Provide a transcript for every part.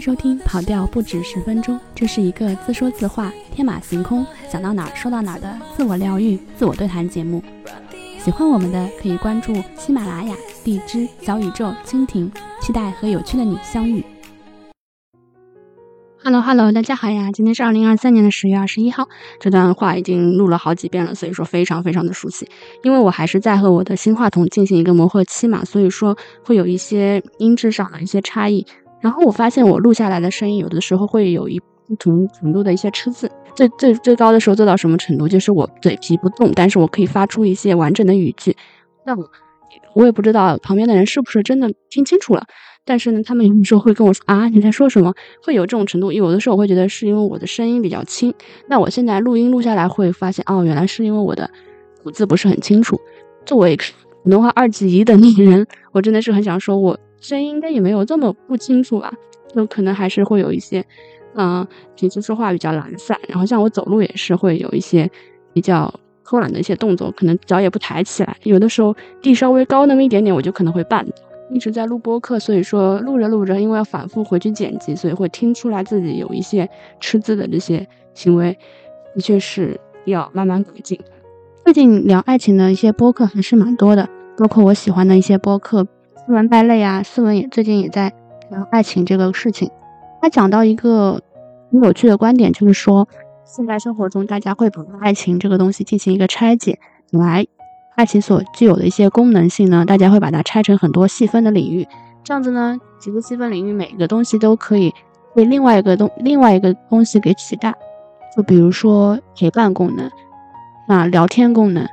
收听《跑调不止十分钟》，这是一个自说自话、天马行空、想到哪儿说到哪儿的自我疗愈、自我对谈节目。喜欢我们的可以关注喜马拉雅、荔枝、小宇宙、蜻蜓，期待和有趣的你相遇。Hello Hello，大家好呀！今天是二零二三年的十月二十一号。这段话已经录了好几遍了，所以说非常非常的熟悉。因为我还是在和我的新话筒进行一个磨合期嘛，所以说会有一些音质上的一些差异。然后我发现我录下来的声音有的时候会有一不同程度的一些吃字。最最最高的时候做到什么程度？就是我嘴皮不动，但是我可以发出一些完整的语句。那我我也不知道旁边的人是不是真的听清楚了。但是呢，他们有时候会跟我说啊，你在说什么？会有这种程度。有的时候我会觉得是因为我的声音比较轻。那我现在录音录下来会发现，哦，原来是因为我的吐字不是很清楚。作为普通话二级一等的人，我真的是很想说，我声音应该也没有这么不清楚吧？就可能还是会有一些，嗯，平时说话比较懒散，然后像我走路也是会有一些比较偷懒的一些动作，可能脚也不抬起来。有的时候地稍微高那么一点点，我就可能会绊。一直在录播课，所以说录着录着，因为要反复回去剪辑，所以会听出来自己有一些吃字的这些行为，的确是要慢慢改进。最近聊爱情的一些播客还是蛮多的，包括我喜欢的一些播客，斯文败类啊，斯文也最近也在聊爱情这个事情。他讲到一个很有趣的观点，就是说现在生活中大家会把爱情这个东西进行一个拆解，来。爱情所具有的一些功能性呢，大家会把它拆成很多细分的领域，这样子呢，几个细分领域每一个东西都可以被另外一个东另外一个东西给取代。就比如说陪伴功能，那聊天功能，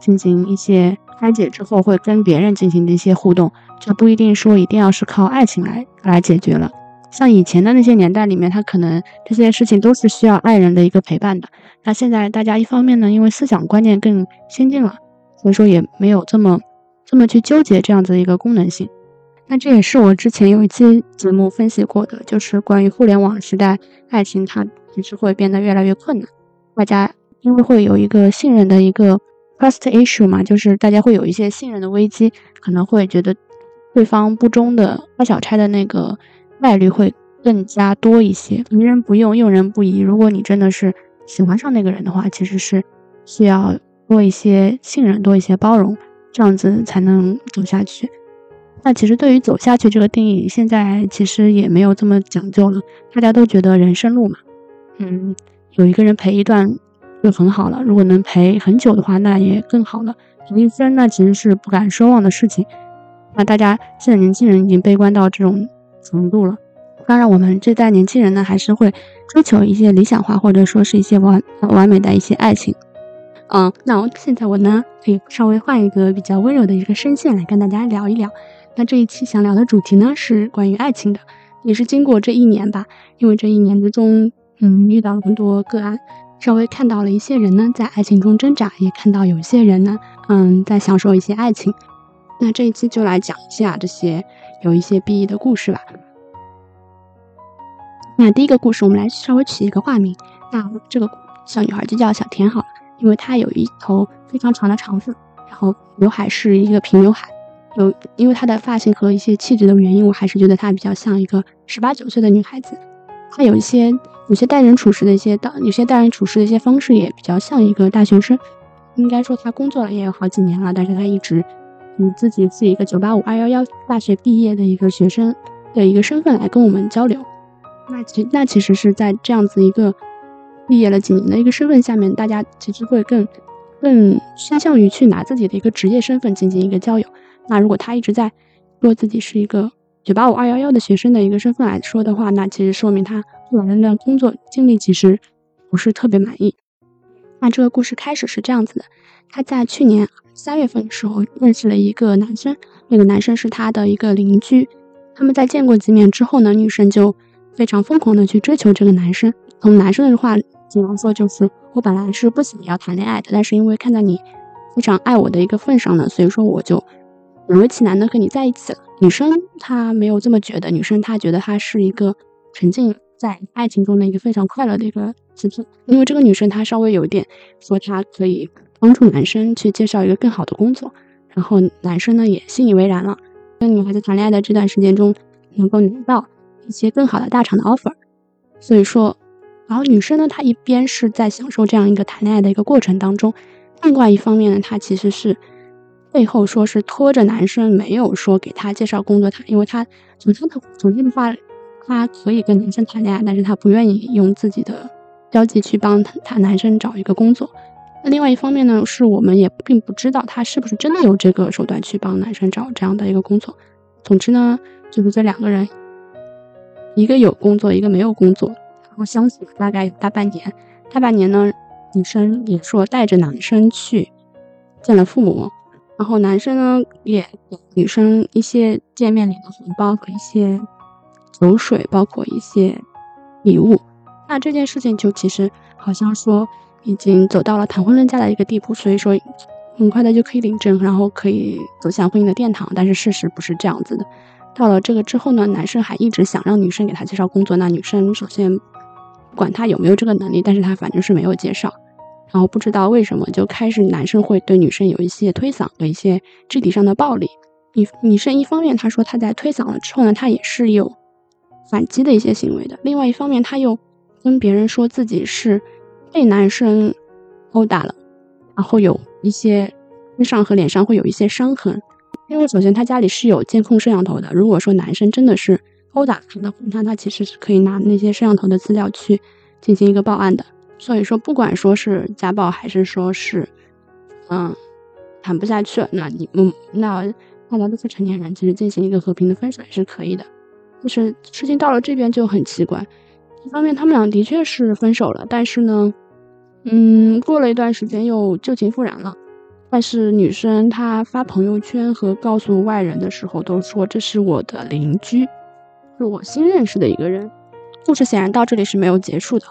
进行一些拆解之后，会跟别人进行的一些互动，就不一定说一定要是靠爱情来来解决了。像以前的那些年代里面，他可能这些事情都是需要爱人的一个陪伴的。那现在大家一方面呢，因为思想观念更先进了。所以说也没有这么这么去纠结这样子的一个功能性。那这也是我之前有一期节目分析过的，就是关于互联网时代爱情它其实会变得越来越困难。大家因为会有一个信任的一个 trust issue 嘛，就是大家会有一些信任的危机，可能会觉得对方不忠的发小差的那个概率会更加多一些。疑人不用，用人不疑。如果你真的是喜欢上那个人的话，其实是需要。多一些信任，多一些包容，这样子才能走下去。那其实对于走下去这个定义，现在其实也没有这么讲究了。大家都觉得人生路嘛，嗯，有一个人陪一段就很好了。如果能陪很久的话，那也更好了。陪一生那其实是不敢奢望的事情。那大家现在年轻人已经悲观到这种程度了。当然，我们这代年轻人呢，还是会追求一些理想化，或者说是一些完完美的一些爱情。嗯，那我现在我呢，可以稍微换一个比较温柔的一个声线来跟大家聊一聊。那这一期想聊的主题呢，是关于爱情的，也是经过这一年吧，因为这一年之中，嗯，遇到了很多个案，稍微看到了一些人呢在爱情中挣扎，也看到有一些人呢，嗯，在享受一些爱情。那这一期就来讲一下这些有一些 B 的故事吧。那第一个故事，我们来稍微取一个化名，那这个小女孩就叫小田好了。因为她有一头非常长的长发，然后刘海是一个平刘海，有因为她的发型和一些气质的原因，我还是觉得她比较像一个十八九岁的女孩子。她有一些有些待人处事的一些道，有些待人处事的一些方式也比较像一个大学生。应该说他工作了也有好几年了，但是他一直以自己是一个九八五二幺幺大学毕业的一个学生的一个身份来跟我们交流。那其那其实是在这样子一个。毕业了几年的一个身份下面，大家其实会更更倾向于去拿自己的一个职业身份进行一个交友。那如果他一直在说自己是一个九八五二幺幺的学生的一个身份来说的话，那其实说明他对那工作经历其实不是特别满意。那这个故事开始是这样子的：他在去年三月份的时候认识了一个男生，那个男生是他的一个邻居。他们在见过几面之后呢，女生就非常疯狂的去追求这个男生。从男生的话。比方说，就是我本来是不想要谈恋爱的，但是因为看在你非常爱我的一个份上呢，所以说我就勉为其难的和你在一起了。女生她没有这么觉得，女生她觉得她是一个沉浸在爱情中的一个非常快乐的一个时期。因为这个女生她稍微有一点说，她可以帮助男生去介绍一个更好的工作，然后男生呢也信以为然了。跟女孩子谈恋爱的这段时间中，能够拿到一些更好的大厂的 offer。所以说，然后女生呢，她一边是在享受这样一个谈恋爱的一个过程当中，另外一方面呢，她其实是背后说是拖着男生，没有说给他介绍工作，他因为他从他的从这的话，他可以跟男生谈恋爱，但是他不愿意用自己的交际去帮他他男生找一个工作。那另外一方面呢，是我们也并不知道他是不是真的有这个手段去帮男生找这样的一个工作。总之呢，就是这两个人，一个有工作，一个没有工作，然后相处了大概大半年。大半年呢，女生也说带着男生去见了父母，然后男生呢也给女生一些见面礼的红包和一些酒水，包括一些礼物。那这件事情就其实好像说。已经走到了谈婚论嫁的一个地步，所以说很快的就可以领证，然后可以走向婚姻的殿堂。但是事实不是这样子的。到了这个之后呢，男生还一直想让女生给他介绍工作。那女生首先不管他有没有这个能力，但是他反正是没有介绍。然后不知道为什么就开始男生会对女生有一些推搡和一些肢体上的暴力。女女生一方面他说他在推搡了之后呢，他也是有反击的一些行为的。另外一方面他又跟别人说自己是。被男生殴打了，然后有一些身上和脸上会有一些伤痕，因为首先他家里是有监控摄像头的。如果说男生真的是殴打他的话，那他其实是可以拿那些摄像头的资料去进行一个报案的。所以说，不管说是家暴还是说是，嗯，谈不下去，那你嗯那大家都是成年人，其实进行一个和平的分手也是可以的。就是事情到了这边就很奇怪。一方面，他们俩的确是分手了，但是呢，嗯，过了一段时间又旧情复燃了。但是女生她发朋友圈和告诉外人的时候，都说这是我的邻居，是我新认识的一个人。故事显然到这里是没有结束的。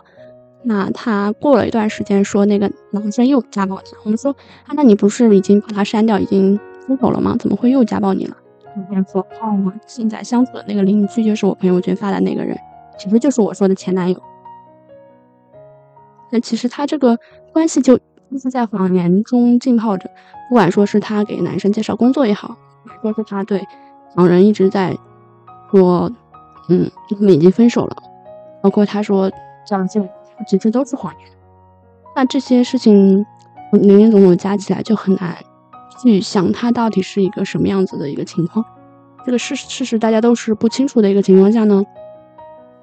那他过了一段时间说那个男生又家暴他，我们说啊，那你不是已经把他删掉，已经分手了吗？怎么会又家暴你了？女生说哦，我现在相处的那个邻居就是我朋友圈发的那个人。其实就是我说的前男友。那其实他这个关系就一直在谎言中浸泡着，不管说是他给男生介绍工作也好，说是他对旁人一直在说，嗯，他们已经分手了，包括他说这样这其实都是谎言。那这些事情林林总总加起来，就很难去想他到底是一个什么样子的一个情况。这个事事实大家都是不清楚的一个情况下呢？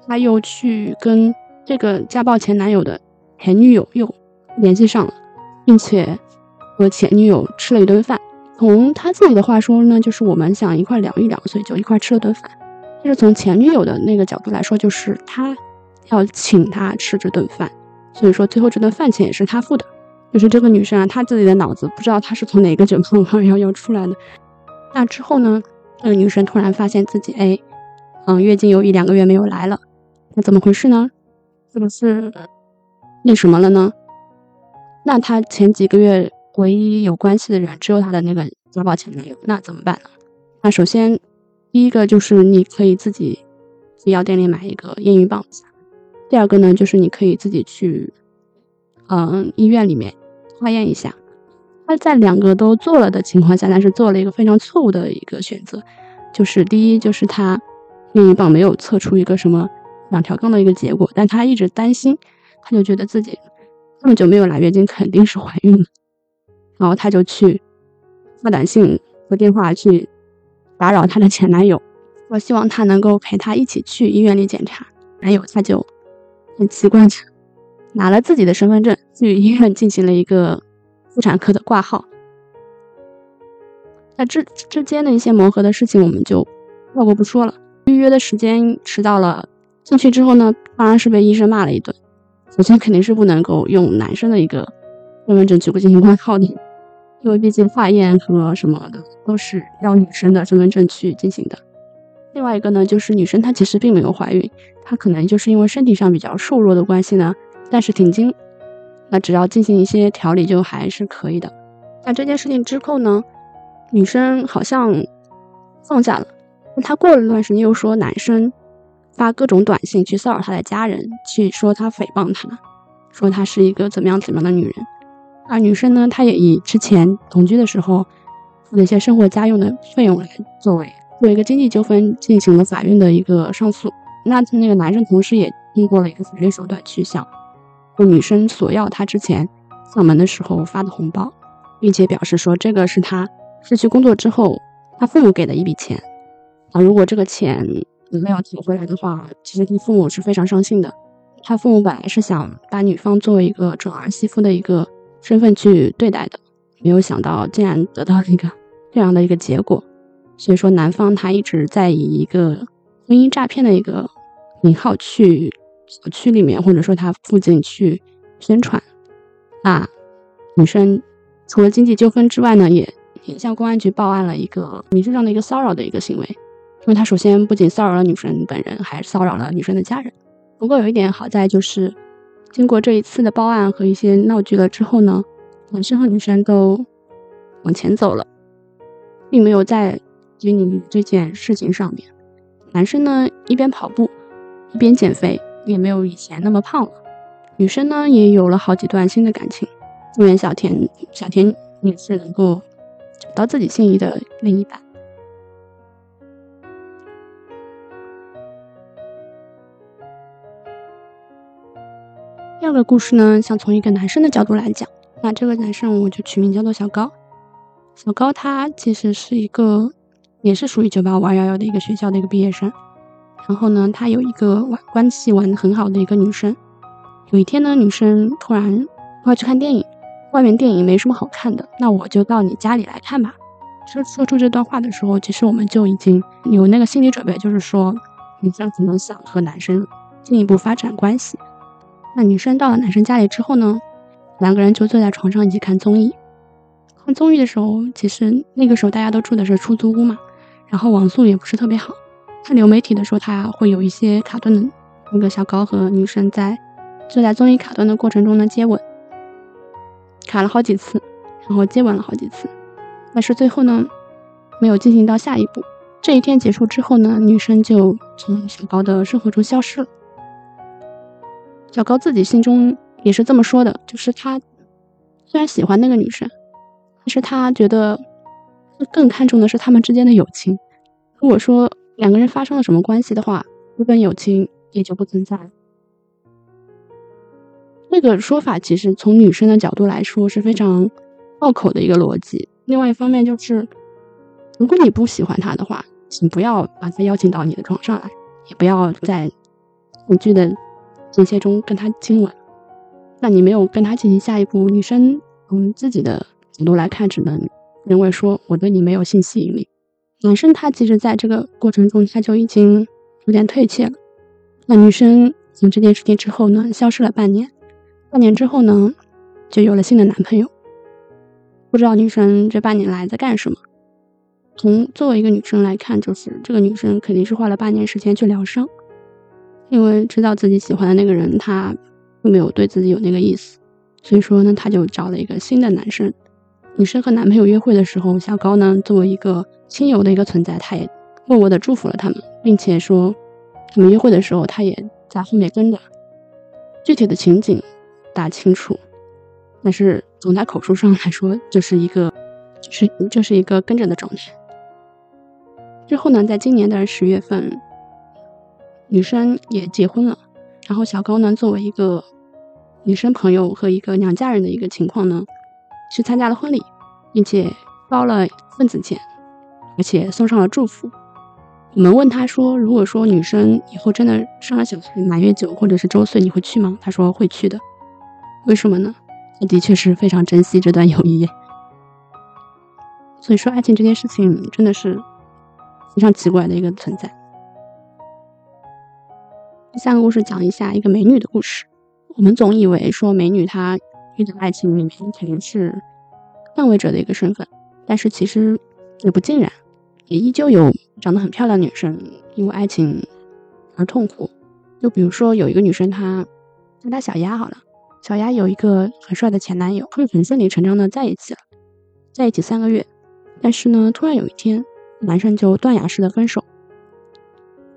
他又去跟这个家暴前男友的前女友又联系上了，并且和前女友吃了一顿饭。从他自己的话说呢，就是我们想一块聊一聊，所以就一块吃了顿饭。但是从前女友的那个角度来说，就是他要请他吃这顿饭，所以说最后这顿饭钱也是他付的。就是这个女生啊，她自己的脑子不知道她是从哪个卷泡泡要要出来的。那之后呢，这个女生突然发现自己哎，嗯，月经有一两个月没有来了。那怎么回事呢？是不是那什么了呢？那他前几个月唯一有关系的人只有他的那个家暴前男友，那怎么办呢？那首先第一个就是你可以自己去药店里买一个验孕棒，第二个呢就是你可以自己去嗯医院里面化验一下。他在两个都做了的情况下，但是做了一个非常错误的一个选择，就是第一就是他另一棒没有测出一个什么。两条杠的一个结果，但她一直担心，她就觉得自己这么久没有来月经，肯定是怀孕了。然后她就去发短信和电话去打扰她的前男友，我希望他能够陪她一起去医院里检查。男友他就很奇怪拿了自己的身份证去医院进行了一个妇产科的挂号。那这之间的一些磨合的事情，我们就跳过不说了。预约的时间迟到了。进去之后呢，当然是被医生骂了一顿。首先肯定是不能够用男生的一个身份证去进行挂号的，因为毕竟化验和什么的都是要女生的身份证去进行的。另外一个呢，就是女生她其实并没有怀孕，她可能就是因为身体上比较瘦弱的关系呢，但是停经，那只要进行一些调理就还是可以的。那这件事情之后呢，女生好像放下了，她过了一段时间又说男生。发各种短信去骚扰他的家人，去说他诽谤她，说她是一个怎么样怎么样的女人。而女生呢，她也以之前同居的时候付的一些生活家用的费用来作为作为一个经济纠纷进行了法院的一个上诉。那那个男生同时也通过了一个法律手段去向女生索要他之前上门的时候发的红包，并且表示说这个是他失去工作之后他父母给的一笔钱啊，如果这个钱没有讨回来的话，其实他父母是非常伤心的。他父母本来是想把女方作为一个准儿媳妇的一个身份去对待的，没有想到竟然得到一个这样的一个结果。所以说，男方他一直在以一个婚姻诈骗的一个名号去小区里面，或者说他附近去宣传。啊，女生除了经济纠纷之外呢，也也向公安局报案了一个民事上的一个骚扰的一个行为。因为他首先不仅骚扰了女生本人，还骚扰了女生的家人。不过有一点好在就是，经过这一次的报案和一些闹剧了之后呢，男生和女生都往前走了，并没有在。拘泥这件事情上面，男生呢一边跑步一边减肥，也没有以前那么胖了。女生呢也有了好几段新的感情。祝愿小田小田也是能够找到自己心仪的另一半。第二个故事呢，想从一个男生的角度来讲，那这个男生我就取名叫做小高。小高他其实是一个。也是属于九八五二幺幺的一个学校的一个毕业生，然后呢，他有一个玩关系玩的很好的一个女生。有一天呢，女生突然要去看电影，外面电影没什么好看的，那我就到你家里来看吧。说说出这段话的时候，其实我们就已经有那个心理准备，就是说女生可能想和男生进一步发展关系。那女生到了男生家里之后呢，两个人就坐在床上一起看综艺。看综艺的时候，其实那个时候大家都住的是出租屋嘛。然后网速也不是特别好，看流媒体的时候，他会有一些卡顿的，那个小高和女生在就在综艺卡顿的过程中呢接吻，卡了好几次，然后接吻了好几次，但是最后呢没有进行到下一步。这一天结束之后呢，女生就从小高的生活中消失了。小高自己心中也是这么说的，就是他虽然喜欢那个女生，但是他觉得。更看重的是他们之间的友情。如果说两个人发生了什么关系的话，这份友情也就不存在了。这个说法其实从女生的角度来说是非常拗口的一个逻辑。另外一方面就是，如果你不喜欢他的话，请不要把他邀请到你的床上来，也不要在恐惧的间歇中跟他亲吻。那你没有跟他进行下一步，女生从自己的角度来看，只能。认为说我对你没有性吸引力，男生他其实在这个过程中他就已经有点退怯了。那女生从这件事情之后呢，消失了半年，半年之后呢，就有了新的男朋友。不知道女生这半年来在干什么？从作为一个女生来看，就是这个女生肯定是花了半年时间去疗伤，因为知道自己喜欢的那个人他并没有对自己有那个意思，所以说呢，她就找了一个新的男生。女生和男朋友约会的时候，小高呢作为一个亲友的一个存在，他也默默的祝福了他们，并且说他们约会的时候，他也在后面跟着。具体的情景大清楚，但是从他口述上来说，就是一个是这是一个跟着的状态。之后呢，在今年的十月份，女生也结婚了，然后小高呢作为一个女生朋友和一个娘家人的一个情况呢。去参加了婚礼，并且包了份子钱，而且送上了祝福。我们问他说：“如果说女生以后真的生了小孩，满月酒或者是周岁，你会去吗？”他说会去的。为什么呢？他的确是非常珍惜这段友谊。所以说，爱情这件事情真的是非常奇怪的一个存在。第三个故事讲一下一个美女的故事。我们总以为说美女她。遇到爱情里面肯定是上位者的一个身份，但是其实也不尽然，也依旧有长得很漂亮的女生因为爱情而痛苦。就比如说有一个女生，她叫她小丫好了，小丫有一个很帅的前男友，他们很顺理成章的在一起了，在一起三个月，但是呢，突然有一天，男生就断崖式的分手，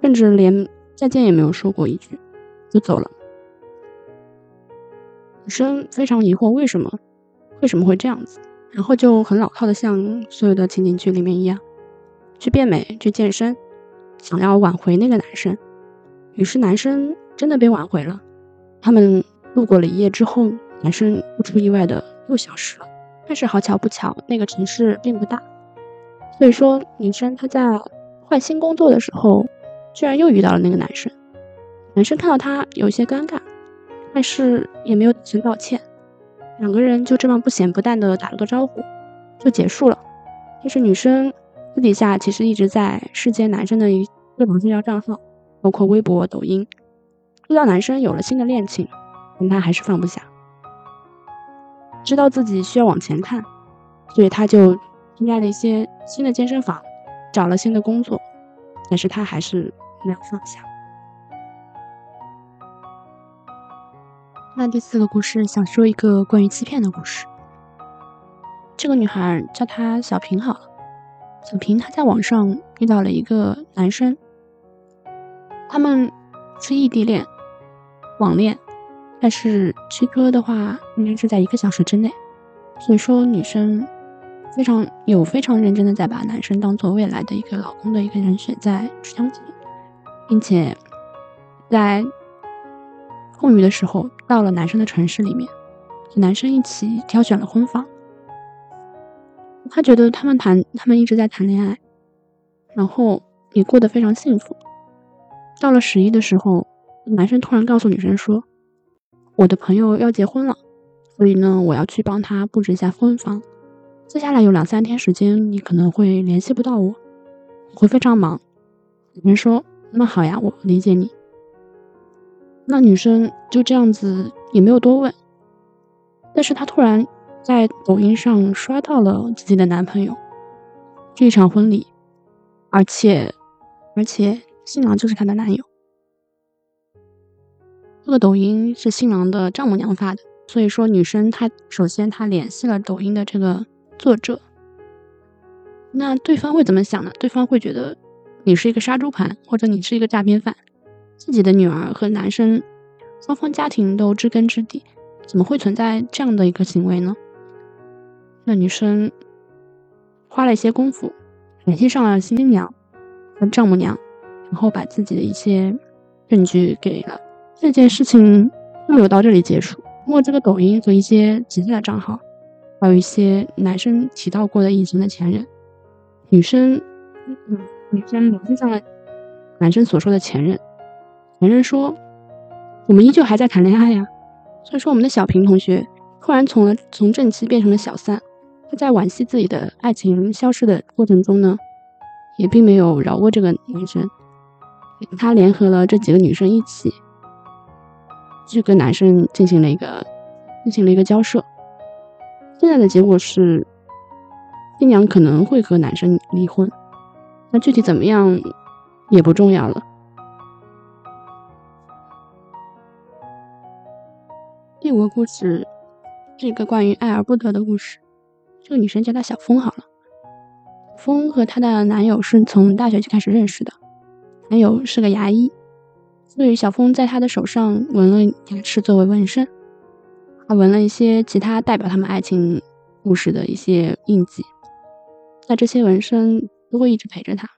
甚至连再见也没有说过一句，就走了。女生非常疑惑，为什么为什么会这样子？然后就很老套的像所有的情景剧里面一样，去变美，去健身，想要挽回那个男生。于是男生真的被挽回了。他们度过了一夜之后，男生不出意外的又消失了。但是好巧不巧，那个城市并不大，所以说女生她在换新工作的时候，居然又遇到了那个男生。男生看到她有些尴尬，但是也没有打声道歉，两个人就这么不咸不淡的打了个招呼，就结束了。但是女生私底下其实一直在世间男生的一各种社交账号，包括微博、抖音，知道男生有了新的恋情，但她还是放不下，知道自己需要往前看，所以她就参加了一些新的健身房，找了新的工作，但是她还是没有放下。那第四个故事，想说一个关于欺骗的故事。这个女孩叫她小平好了。小平她在网上遇到了一个男生，他们是异地恋，网恋，但是驱车的话应该是在一个小时之内。所以说，女生非常有非常认真的在把男生当做未来的一个老公的一个人选在相处，并且在。空余的时候，到了男生的城市里面，男生一起挑选了婚房。他觉得他们谈，他们一直在谈恋爱，然后也过得非常幸福。到了十一的时候，男生突然告诉女生说：“我的朋友要结婚了，所以呢，我要去帮他布置一下婚房。接下来有两三天时间，你可能会联系不到我，我会非常忙。”女生说：“那好呀，我理解你。”那女生就这样子也没有多问，但是她突然在抖音上刷到了自己的男朋友这一场婚礼，而且而且新郎就是她的男友。这个抖音是新郎的丈母娘发的，所以说女生她首先她联系了抖音的这个作者，那对方会怎么想呢？对方会觉得你是一个杀猪盘，或者你是一个诈骗犯。自己的女儿和男生双方家庭都知根知底，怎么会存在这样的一个行为呢？那女生花了一些功夫，联系上了新娘和丈母娘，然后把自己的一些证据给了。这件事情没有到这里结束。通过这个抖音和一些其他的账号，还有一些男生提到过的隐形的前任，女生嗯，女生联系上了男生所说的前任。男人说：“我们依旧还在谈恋爱呀。”所以说，我们的小平同学突然从了从正妻变成了小三。他在惋惜自己的爱情消失的过程中呢，也并没有饶过这个男生。他联合了这几个女生一起，去跟男生进行了一个进行了一个交涉。现在的结果是，新娘可能会和男生离婚。那具体怎么样也不重要了。故事是一个关于爱而不得的故事。这个女生叫她小峰好了。峰和她的男友是从大学就开始认识的，男友是个牙医，所以小峰在他的手上纹了牙齿作为纹身，还纹了一些其他代表他们爱情故事的一些印记。那这些纹身都会一直陪着他。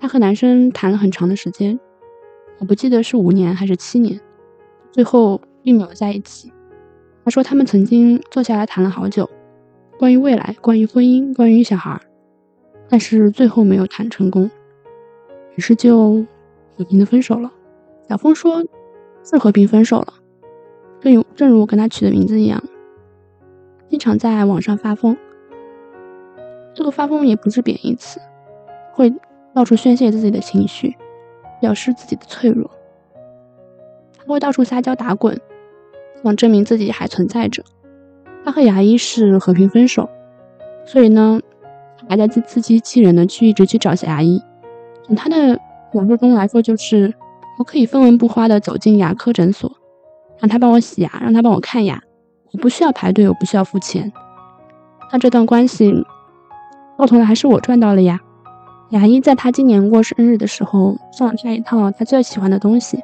他和男生谈了很长的时间，我不记得是五年还是七年，最后。并没有在一起。他说他们曾经坐下来谈了好久，关于未来，关于婚姻，关于小孩，但是最后没有谈成功，于是就和平的分手了。小峰说是和平分手了，正如正如我跟他取的名字一样，经常在网上发疯。这个发疯也不是贬义词，会到处宣泄自己的情绪，表示自己的脆弱，他会到处撒娇打滚。想证明自己还存在着。他和牙医是和平分手，所以呢，还在自自欺欺人的去一直去找牙医。从他的描述中来说，就是我可以分文不花的走进牙科诊所，让他帮我洗牙，让他帮我看牙，我不需要排队，我不需要付钱。那这段关系到头来还是我赚到了呀。牙医在他今年过生日的时候送了他一套他最喜欢的东西，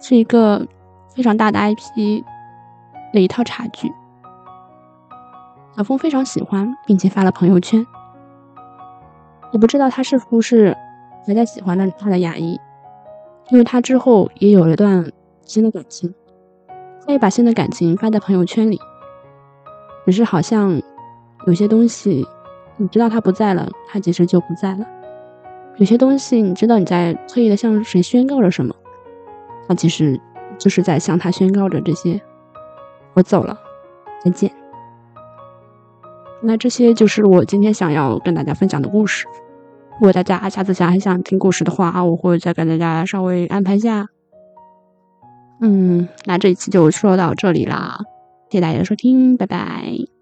是一个非常大的 IP。的一套茶具，小峰非常喜欢，并且发了朋友圈。我不知道他是不是还在喜欢的他的牙医，因为他之后也有了段新的感情，他也把新的感情发在朋友圈里。只是好像有些东西，你知道他不在了，他其实就不在了；有些东西，你知道你在刻意的向谁宣告着什么，他其实就是在向他宣告着这些。我走了，再见。那这些就是我今天想要跟大家分享的故事。如果大家下次想还想听故事的话，我会再跟大家稍微安排一下。嗯，那这一期就说到这里啦，谢谢大家的收听，拜拜。